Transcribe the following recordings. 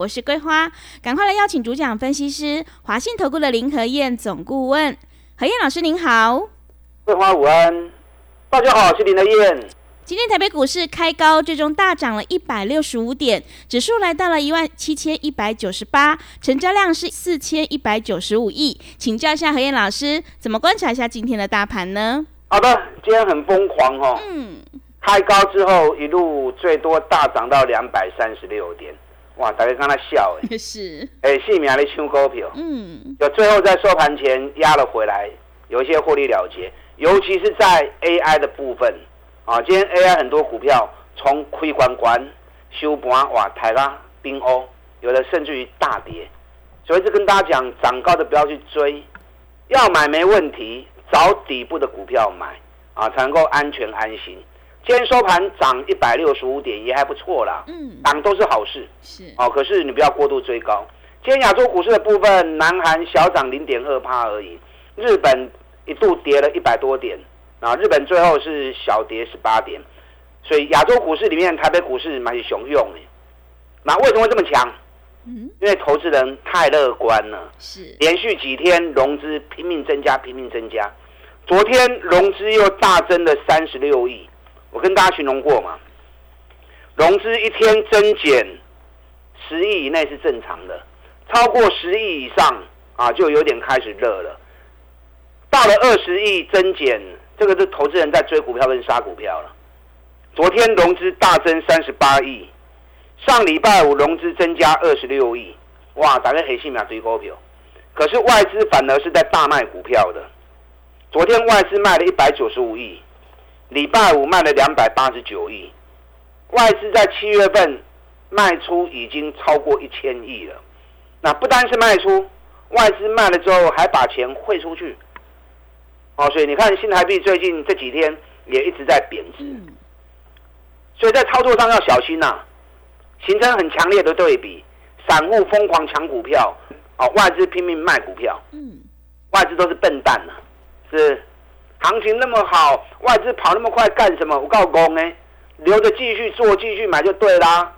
我是桂花，赶快来邀请主讲分析师华信投顾的林和燕总顾问，何燕老师您好。桂花午安，大家好，我是林和燕。今天台北股市开高，最终大涨了一百六十五点，指数来到了一万七千一百九十八，成交量是四千一百九十五亿。请教一下何燕老师，怎么观察一下今天的大盘呢？好的，今天很疯狂哦。嗯，开高之后一路最多大涨到两百三十六点。哇！大家刚才笑哎，是。哎，细苗的抢股票，嗯，有最后在收盘前压了回来，有一些获利了结，尤其是在 AI 的部分啊，今天 AI 很多股票从亏关关修盘哇，抬拉冰欧，有的甚至于大跌，所以就跟大家讲，涨高的不要去追，要买没问题，找底部的股票买啊，才能够安全安心。今天收盘涨一百六十五点，也还不错啦。嗯，涨都是好事。是哦，可是你不要过度追高。今天亚洲股市的部分，南韩小涨零点二帕而已，日本一度跌了一百多点啊，日本最后是小跌十八点。所以亚洲股市里面，台北股市蛮雄用的。那为什么会这么强？嗯，因为投资人太乐观了。是连续几天融资拼命增加，拼命增加。昨天融资又大增了三十六亿。我跟大家形容过嘛，融资一天增减十亿以内是正常的，超过十亿以上啊，就有点开始热了。到了二十亿增减，这个是投资人在追股票跟杀股票了。昨天融资大增三十八亿，上礼拜五融资增加二十六亿，哇，打个黑心秒追股票。可是外资反而是在大卖股票的，昨天外资卖了一百九十五亿。礼拜五卖了两百八十九亿，外资在七月份卖出已经超过一千亿了。那不单是卖出，外资卖了之后还把钱汇出去。哦，所以你看新台币最近这几天也一直在贬值，所以在操作上要小心呐，形成很强烈的对比：散户疯狂抢股票，哦，外资拼命卖股票。嗯，外资都是笨蛋呐，是。行情那么好，外资跑那么快干什么？我告诉呢，留着继续做，继续买就对啦。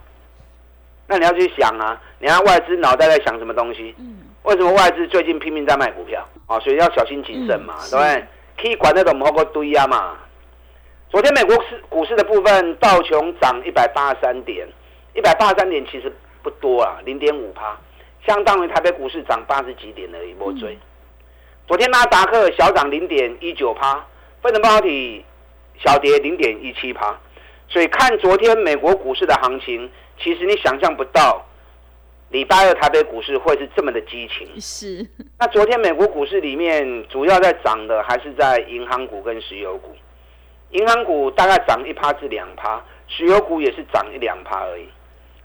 那你要去想啊，你看外资脑袋在想什么东西？嗯。为什么外资最近拼命在卖股票？啊，所以要小心谨慎嘛，对不对？可以管那种摩个堆啊嘛。昨天美国市股市的部分，道琼涨一百八十三点，一百八十三点其实不多啊，零点五趴，相当于台北股市涨八十几点而已，莫追。昨天纳达克小涨零点一九趴，分成半导体小跌零点一七趴，所以看昨天美国股市的行情，其实你想象不到，礼拜二台北股市会是这么的激情。是。那昨天美国股市里面主要在涨的还是在银行股跟石油股，银行股大概涨一趴至两趴，石油股也是涨一两趴而已。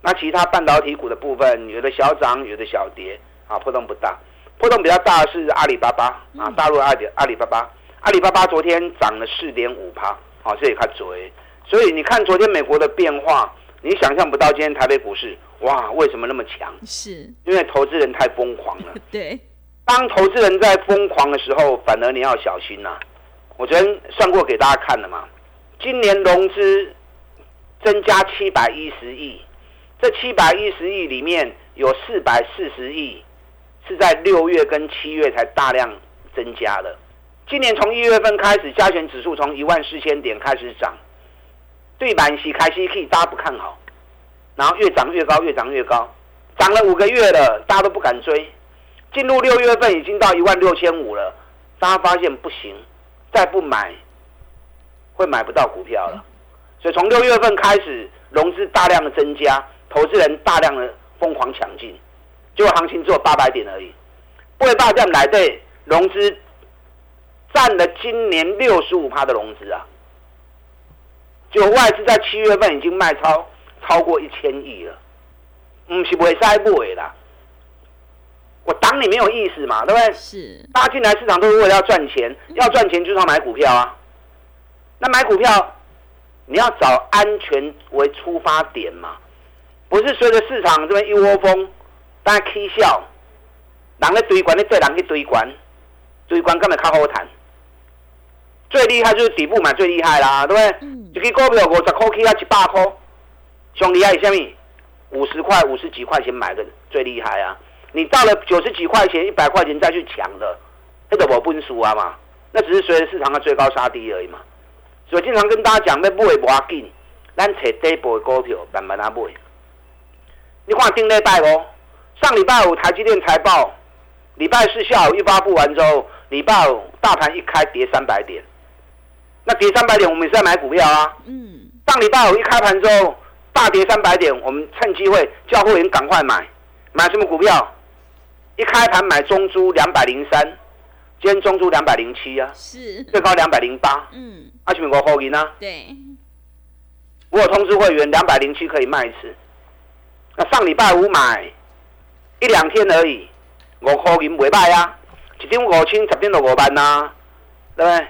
那其他半导体股的部分，有的小涨，有的小跌，啊，波动不大。波动比较大的是阿里巴巴啊，大陆阿里阿里巴巴，阿里巴巴昨天涨了四点五趴，好，这也看追。所以你看昨天美国的变化，你想象不到今天台北股市哇，为什么那么强？是因为投资人太疯狂了。对，当投资人在疯狂的时候，反而你要小心呐。我昨天算过给大家看了嘛，今年融资增加七百一十亿，这七百一十亿里面有四百四十亿。是在六月跟七月才大量增加的。今年从一月份开始，加权指数从一万四千点开始涨，对板息开息可以大家不看好，然后越涨越高，越涨越高，涨了五个月了，大家都不敢追。进入六月份已经到一万六千五了，大家发现不行，再不买会买不到股票了。所以从六月份开始，融资大量的增加，投资人大量的疯狂抢进。就行情只有八百点而已，不会大量来对融资占了今年六十五趴的融资啊，就外资在七月份已经卖超超过一千亿了，不是不会塞不会啦，挡你没有意思嘛，对不对？是，大家进来市场都是为了要赚钱，要赚钱就是要买股票啊。那买股票，你要找安全为出发点嘛，不是随着市场这边一窝蜂，大家 K 笑，人咧堆关，你对人去堆关，堆关根本较好谈。最厉害就是底部买最厉害啦，对不对？嗯，一支股票五十块起啊一百块，上厉害是什么？五十块、五十几块钱买的最厉害啊！你到了九十几块钱、一百块钱再去抢的，那都无本事啊嘛！那只是随着市场的最高杀低而已嘛。所以经常跟大家讲，要买无要紧，咱找底部的股票慢慢啊买。你看顶礼拜哦，上礼拜五台积电财报，礼拜四下午一发布完之后，礼拜五大盘一开跌三百点，那跌三百点我们也是在买股票啊。嗯，上礼拜五一开盘之后大跌三百点，我们趁机会叫会员赶快买，买什么股票？一开盘买中珠两百零三，今天中珠两百零七啊，是，最高两百零八，嗯，啊，是不是我后银啊？对，我有通知会员两百零七可以卖一次，那上礼拜五买一两天而已，五块银袂歹啊，一点五千，十点六五万呐、对不对？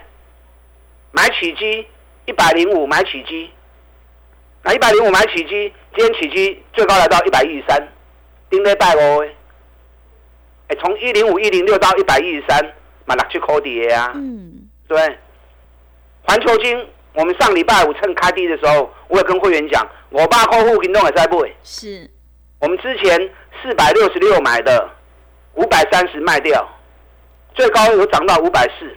买起基一百零五买起基，那一百零五买起基，今天起基最高来到一百一十三，顶礼拜五的，哎，从一零五一零六到一百一十三，买六七块跌啊。嗯，对不对？环球金，我们上礼拜五趁开低的时候，我也跟会员讲，我爸客户行动也在买。是，我们之前四百六十六买的，五百三十卖掉，最高有涨到五百四，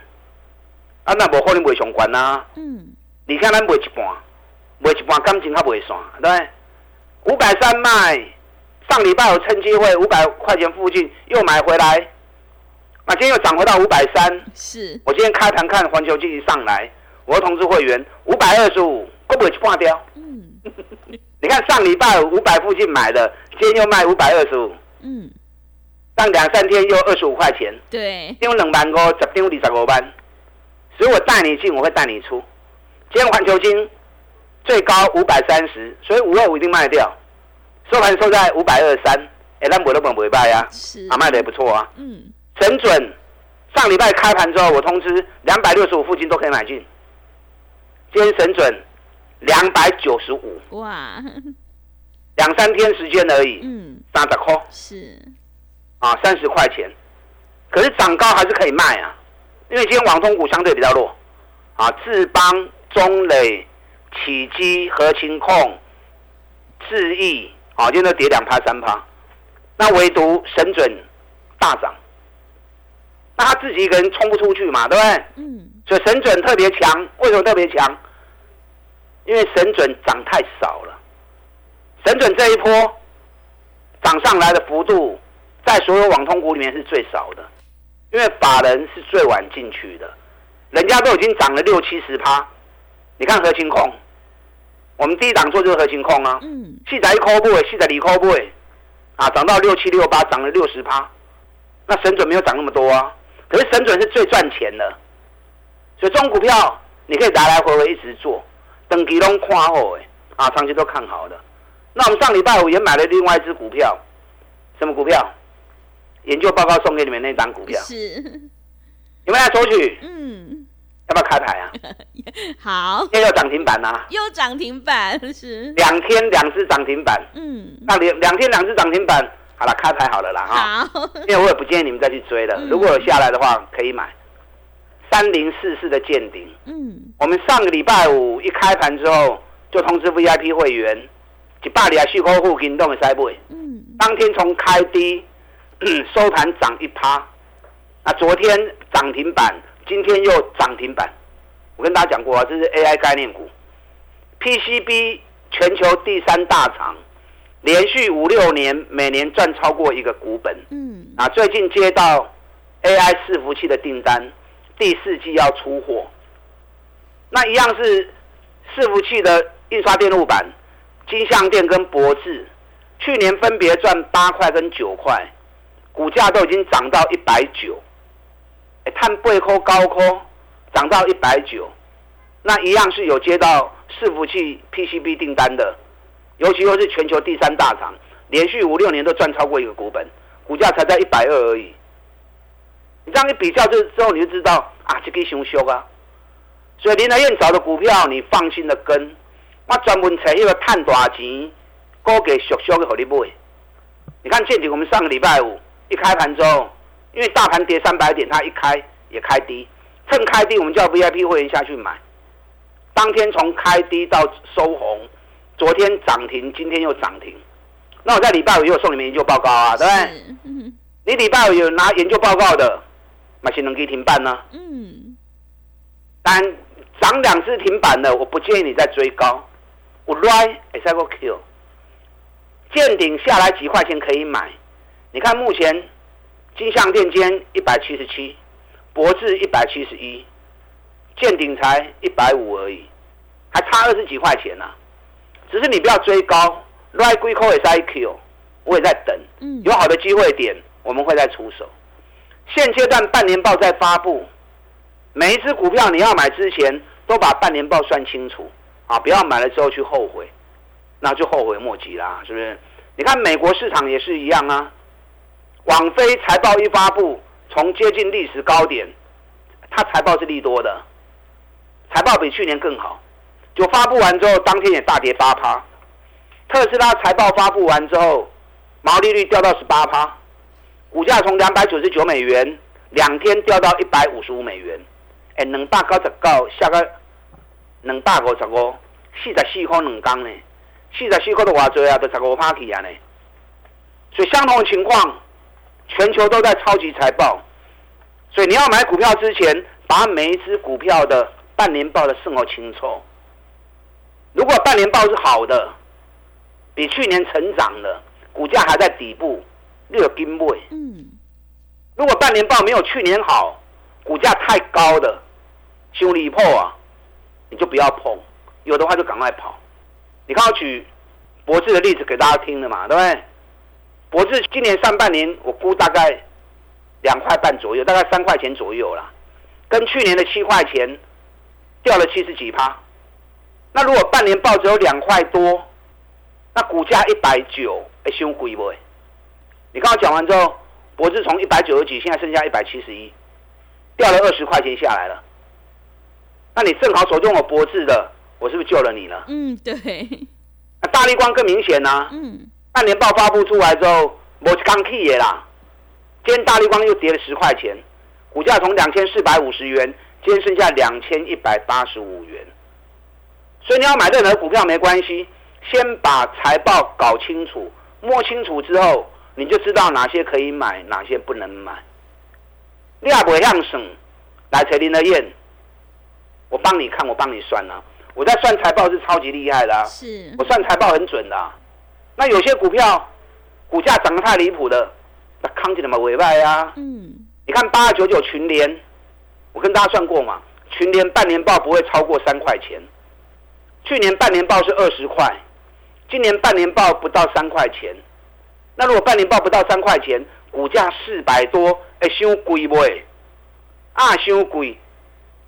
啊，那无可能卖上关啊！嗯，你看咱卖一半，卖一半感情还袂散，对？五百三卖，上礼拜有趁机会五百块钱附近又买回来，那今天又涨回到五百三，是，我今天开盘看环球经济上来，我的通知会员五百二十五，够不会去挂掉？嗯，你看上礼拜五百附近买的，今天又卖五百二十五，嗯，上两三天又二十五块钱，对，丢两万五，十丢二十五万，所以我带你进，我会带你出。今天环球金最高五百三十，所以五二五一定卖掉，收盘收在五百二十三，哎，那我都本不会卖呀，是，啊，卖的也不错啊。嗯，神准上礼拜开盘之后，我通知两百六十五附近都可以买进。今天神准两百九十五，哇，两三天时间而已，嗯，三十块。是，啊，三十块钱。可是涨高还是可以卖啊，因为今天网通股相对比较弱。啊，智邦、中磊、启基、和勤控、智毅啊，今天都跌两趴三趴，那唯独神准大涨，那他自己一个人冲不出去嘛，对不对？嗯，所以神准特别强，为什么特别强？因为神准涨太少了，神准这一波涨上来的幅度，在所有网通股里面是最少的，因为法人是最晚进去的，人家都已经涨了六七十趴。你看核心控，我们第一档做就是核心控啊，嗯，四十一块不四仔二块不啊，涨到六七六八，涨了六十趴。那神准没有涨那么多啊，可是神准是最赚钱的，所以这种股票你可以来来回回一直做，等期拢看好哎，啊，长期都看好的。那我们上礼拜五也买了另外一只股票，什么股票？研究报告送给你们那张股票，是，你们来索取，嗯，要不要开牌啊？好，今天又涨停板啊，又涨停板，是，两天两只涨停板，嗯，那两两天两只涨停板，好了，开牌好了啦哈。好，因为我也不建议你们再去追了，嗯。如果有下来的话，可以买。三零四四的见顶，嗯，我们上个礼拜五一开盘之后，就通知 VIP 会员，一百里啊续客户行动的塞买，嗯，当天从开低 收盘涨一趴，那昨天涨停板，今天又涨停板。我跟大家讲过啊，这是 AI 概念股，PCB 全球第三大厂，连续五六年每年赚超过一个股本。嗯，啊，最近接到 AI 伺服器的订单，第四季要出货。那一样是伺服器的印刷电路板、金相电跟博智，去年分别赚八块跟九块，股价都已经涨到一百九，碳背扣高扣涨到一百九，那一样是有接到伺服器 PCB 订单的，尤其又是全球第三大厂，连续五六年都赚超过一个股本。股价才在一百二而已，你这样一比较就之后，你就知道啊，这个熊熊啊。所以林德燕找的股票，你放心的跟。我专门找一个探大钱、高给小小的给你买。你看见底，我们上个礼拜五一开盘之后，因为大盘跌三百点，它一开也开低，趁开低我们叫 VIP 会员下去买。当天从开低到收红，昨天涨停，今天又涨停。那我在礼拜五又送你们研究报告啊，对不对？你礼拜五有拿研究报告的，那些能给停板呢？嗯。但涨两次停板的，我不建议你再追高。我 right 也在个 Q，见顶下来几块钱可以买。你看目前金相电间一百七十七，博智一百七十一，见顶才一百五而已，还差二十几块钱呢。只是你不要追高，right 归扣也是 IQ，我也在等，有好的机会点我们会再出手。现阶段半年报在发布，每一只股票你要买之前都把半年报算清楚。啊！不要买了之后去后悔，那就后悔莫及啦，是不是？你看美国市场也是一样啊。网飞财报一发布，从接近历史高点，它财报是利多的，财报比去年更好。就发布完之后，当天也大跌八趴。特斯拉财报发布完之后，毛利率掉到十八趴，股价从两百九十九美元，两天掉到一百五十五美元。哎，能大高十高，下个。两百五十五，四十四块两缸呢，四十四块的话多啊，都十五趴起啊呢。所以相同的情况，全球都在超级财报。所以你要买股票之前，把每一只股票的半年报的生活清楚。如果半年报是好的，比去年成长的，股价还在底部，略金位。嗯。如果半年报没有去年好，股价太高的，修理破啊。你就不要碰，有的话就赶快跑。你看我举博智的例子给大家听了嘛，对不对？博智今年上半年我估大概两块半左右，大概三块钱左右啦，跟去年的七块钱掉了七十几趴。那如果半年报只有两块多，那股价一百九，哎，凶贵不？你刚刚讲完之后，博智从一百九十几，现在剩下一百七十一，掉了二十块钱下来了。那你正好手中有博智的，我是不是救了你了？嗯，对。那大力光更明显呐。嗯。半年报发布出来之后，我刚 key 也啦。今天大力光又跌了十块钱，股价从两千四百五十元，今天剩下两千一百八十五元。所以你要买任何股票没关系，先把财报搞清楚、摸清楚之后，你就知道哪些可以买，哪些不能买。你也不会让省来锤林的燕。我帮你看，我帮你算啊！我在算财报是超级厉害的，是我算财报很准的。那有些股票股价涨得太离谱的，那康起来嘛尾败呀。嗯，你看八二九九群联，我跟大家算过嘛，群联半年报不会超过三块钱。去年半年报是二十块，今年半年报不到三块钱。那如果半年报不到三块钱，股价四百多，哎，伤贵不？啊，伤贵。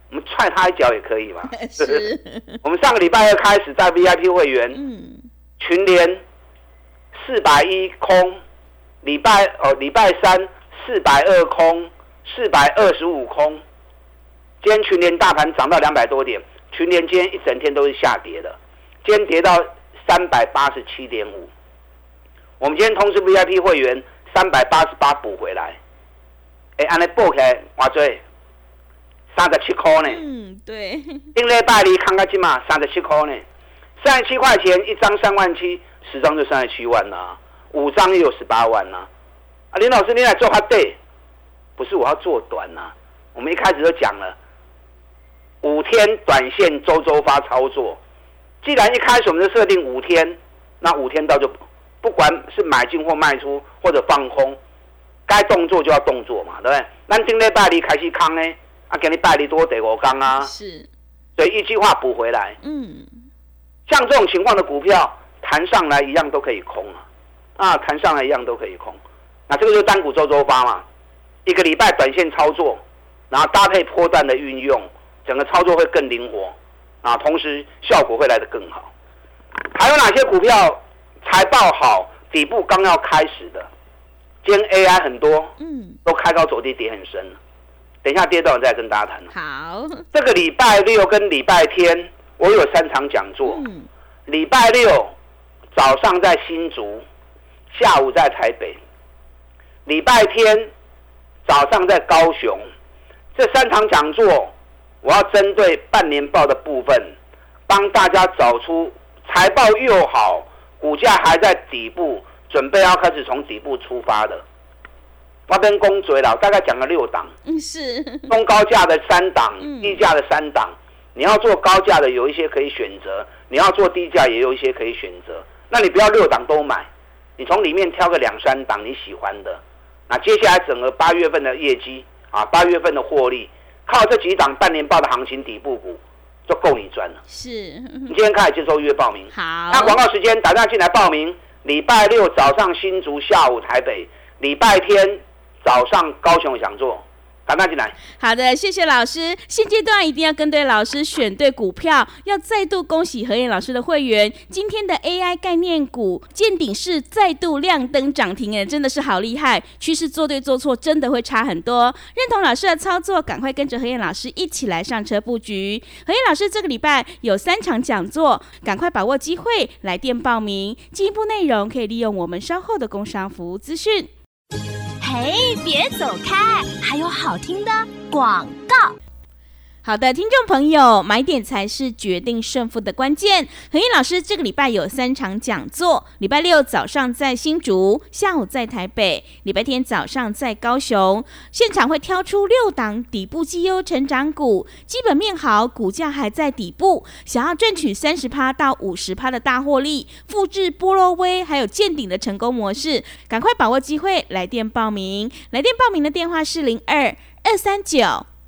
我们踹他一脚也可以嘛？是。我们上个礼拜二开始在 VIP 会员群联四百一空，礼拜哦礼拜三四百二空，四百二十五空。今天群联大盘涨到两百多点，群联今天一整天都是下跌的，今天跌到三百八十七点五。我们今天通知 VIP 会员三百八十八补回来。哎，按你报起来，我最。三十七块呢？嗯，对。订礼拜你看看金嘛，三十七块呢，三十七块钱一张，三万七，十张就三十七万啦，五张也有十八万啦。啊，林老师，你来做他对？不是我要做短呐。我们一开始就讲了，五天短线周周发操作。既然一开始我们就设定五天，那五天到就不管是买进或卖出或者放空，该动作就要动作嘛，对不对？那今天拜你开始康呢？啊，给你代理多得我刚啊，是，所以一句话补回来。嗯，像这种情况的股票弹上来一样都可以空啊，啊，弹上来一样都可以空。那这个就是单股周周发嘛，一个礼拜短线操作，然后搭配波段的运用，整个操作会更灵活啊，同时效果会来得更好。还有哪些股票财报好，底部刚要开始的？今天 AI 很多，嗯，都开高走低，跌很深等一下跌到再跟大家谈。好，这个礼拜六跟礼拜天，我有三场讲座。嗯，礼拜六早上在新竹，下午在台北。礼拜天早上在高雄。这三场讲座，我要针对半年报的部分，帮大家找出财报又好，股价还在底部，准备要开始从底部出发的。我跟公嘴了，大概讲了六档，嗯是，中高价的三档嗯，低价的三档。你要做高价的，有一些可以选择；你要做低价，也有一些可以选择。那你不要六档都买，你从里面挑个两三档你喜欢的。那接下来整个八月份的业绩啊，八月份的获利，靠这几档半年报的行情底部股，就够你赚了。是，你今天开始接受预约报名。好，那广告时间打电话进来报名。礼拜六早上新竹，下午台北；礼拜天早上高雄有讲座，打电话进来。好的，谢谢老师。现阶段一定要跟对老师，选对股票。要再度恭喜何燕老师的会员，今天的 AI 概念股见顶式再度亮灯涨停，哎，真的是好厉害！趋势做对做错，真的会差很多。认同老师的操作，赶快跟着何燕老师一起来上车布局。何燕老师这个礼拜有三场讲座，赶快把握机会来电报名。进一步内容可以利用我们稍后的工商服务资讯。嘿，别走开，还有好听的广告。好的，听众朋友，买点才是决定胜负的关键。何燕老师这个礼拜有三场讲座，礼拜六早上在新竹，下午在台北，礼拜天早上在高雄。现场会挑出六档底部绩优成长股，基本面好，股价还在底部，想要赚取三十趴到五十趴的大获利，复制波罗威还有见顶的成功模式，赶快把握机会，来电报名。来电报名的电话是零二二三九。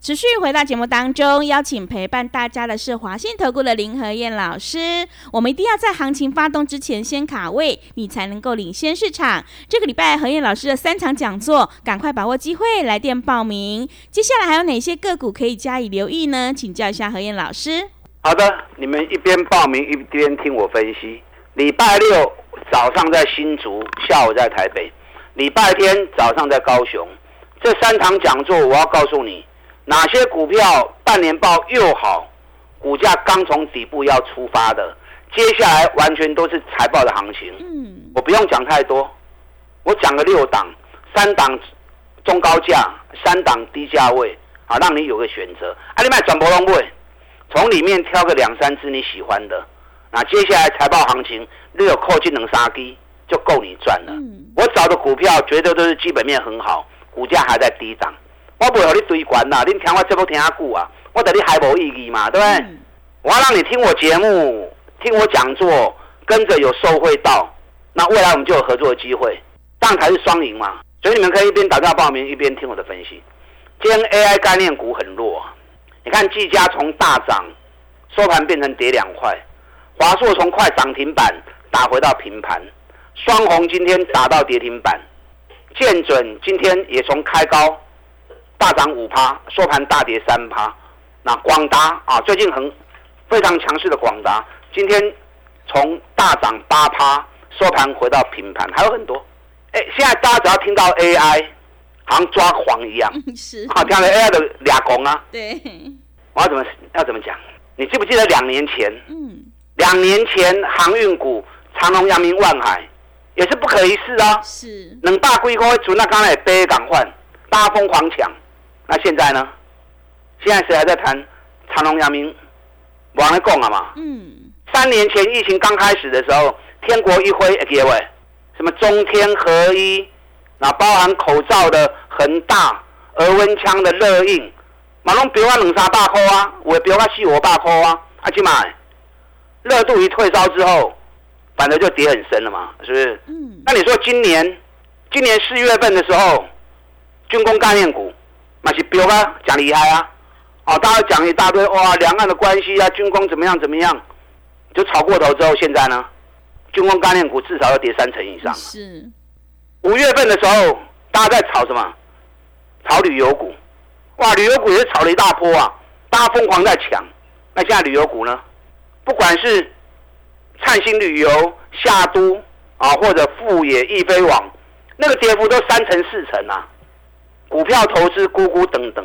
持续回到节目当中，邀请陪伴大家的是华信投顾的林和燕老师。我们一定要在行情发动之前先卡位，你才能够领先市场。这个礼拜何燕老师的三场讲座，赶快把握机会来电报名。接下来还有哪些个股可以加以留意呢？请教一下何燕老师。好的，你们一边报名一边听我分析。礼拜六早上在新竹，下午在台北；礼拜天早上在高雄。这三场讲座，我要告诉你。哪些股票半年报又好，股价刚从底部要出发的，接下来完全都是财报的行情。嗯，我不用讲太多，我讲个六档，三档中高价，三档低价位，啊，让你有个选择。啊，你买转博龙位，从里面挑个两三只你喜欢的，那接下来财报行情略有扣进能杀低，就够你赚了。嗯我找的股票绝对都是基本面很好，股价还在低档。我不会和你堆关啦，你听我这么听下久啊，我对你还无意义嘛，对不对？嗯我要让你听我节目，听我讲座，跟着有受惠到，那未来我们就有合作的机会，这样才是双赢嘛。所以你们可以一边打电话报名，一边听我的分析。今天 AI 概念股很弱，你看技嘉从大涨，收盘变成跌两块，华硕从快涨停板打回到平盘，双红今天打到跌停板，建准今天也从开高大涨五趴，收盘大跌三趴。那广达啊，最近很非常强势的广达，今天从大涨八趴，收盘回到平盘，还有很多。哎，现在大家只要听到 AI，好像抓狂一样，是，啊，听了 AI 的俩拱啊，对，我要怎么要怎么讲？你记不记得两年前？嗯，两年前航运股长隆、阳明、万海也是不可一世啊，是，两百几块存那刚才背港换，大家疯狂抢。那现在呢？现在谁还在谈长隆、阳明？往来讲了嘛。嗯，三年前疫情刚开始的时候，天国一挥，各位，什么中天合一，那包含口罩的恒大、额温枪的热印，马龙标啊两三百块啊，我标啊四五百块啊，啊去买。热度一退烧之后，反正就跌很深了嘛，是不是？嗯，那你说今年，今年四月份的时候，军工概念股，那是标啊，讲厉害啊，哦，大家讲一大堆哇，两岸的关系啊，军工怎么样怎么样，就炒过头之后，现在呢，军工概念股至少要跌三成以上。是，五月份的时候，大家在炒什么？炒旅游股，哇，旅游股也是炒了一大波啊，大家疯狂在抢。那现在旅游股呢？不管是灿星旅游、夏都啊，或者富野、易飞网，那个跌幅都三成四成啊。股票投资，咕咕等等，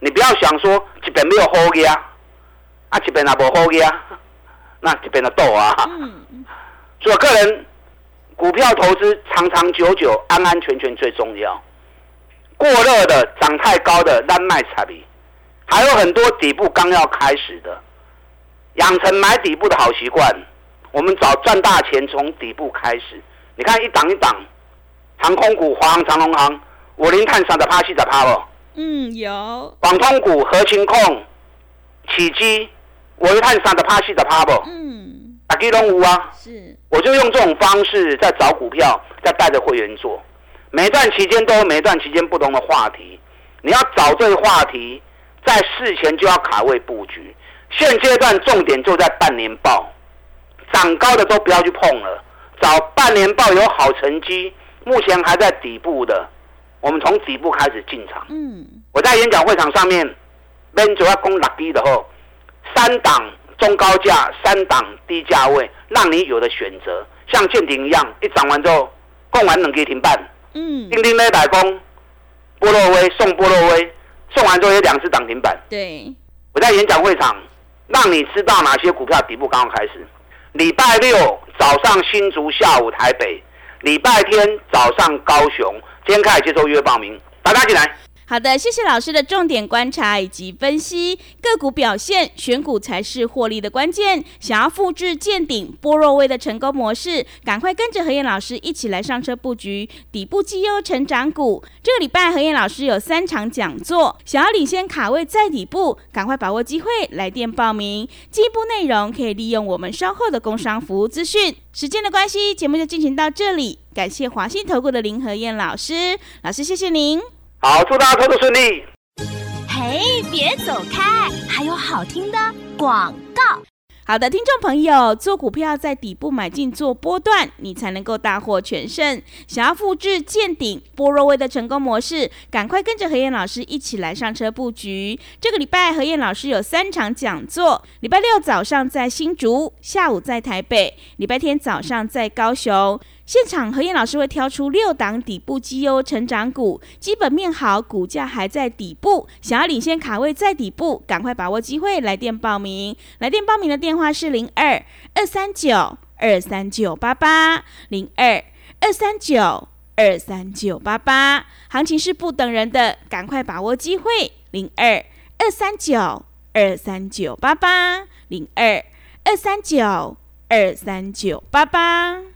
你不要想说这边没有好嘅啊，啊这边也无好嘅啊，那这边的豆啊。嗯。所以个人股票投资长长久久、安安全全最重要。过热的、涨太高的烂卖差比，还有很多底部刚要开始的，养成买底部的好习惯。我们找赚大钱从底部开始。你看一档一档，航空股、华航、长隆航。五零碳三的趴西的趴哦？嗯，有。广通股、合情控、起基，五零碳三的趴西的趴不？嗯。打基隆五啊。是。我就用这种方式在找股票，在带着会员做。每段期间都有每段期间不同的话题，你要找对话题，在事前就要卡位布局。现阶段重点就在半年报，涨高的都不要去碰了，找半年报有好成绩，目前还在底部的。我们从底部开始进场。嗯，我在演讲会场上面，边主要攻落低的后，三档中高价，三档低价位，让你有的选择。像建鼎一样，一涨完之后，供完两给停半。嗯，钉钉那百工，波洛威送波洛威，送完之后有两次涨停板。对，我在演讲会场，让你知道哪些股票底部刚刚开始。礼拜六早上新竹，下午台北；礼拜天早上高雄。今天开始接受预约报名，大家进来。好的，谢谢老师的重点观察以及分析个股表现，选股才是获利的关键。想要复制见顶波若威的成功模式，赶快跟着何燕老师一起来上车布局底部绩优成长股。这个礼拜何燕老师有三场讲座，想要领先卡位在底部，赶快把握机会来电报名。进一步内容可以利用我们稍后的工商服务资讯。时间的关系，节目就进行到这里。感谢华信投顾的林何燕老师，老师谢谢您。好，祝大家操作顺利。嘿，别走开，还有好听的广告。好的，听众朋友，做股票在底部买进做波段，你才能够大获全胜。想要复制见顶波若威的成功模式，赶快跟着何燕老师一起来上车布局。这个礼拜何燕老师有三场讲座：礼拜六早上在新竹，下午在台北，礼拜天早上在高雄。现场何燕老师会挑出六档底部绩优成长股，基本面好，股价还在底部，想要领先卡位在底部，赶快把握机会，来电报名。来电报名的电话是零二二三九二三九八八零二二三九二三九八八。行情是不等人的，赶快把握机会。零二二三九二三九八八零二二三九二三九八八。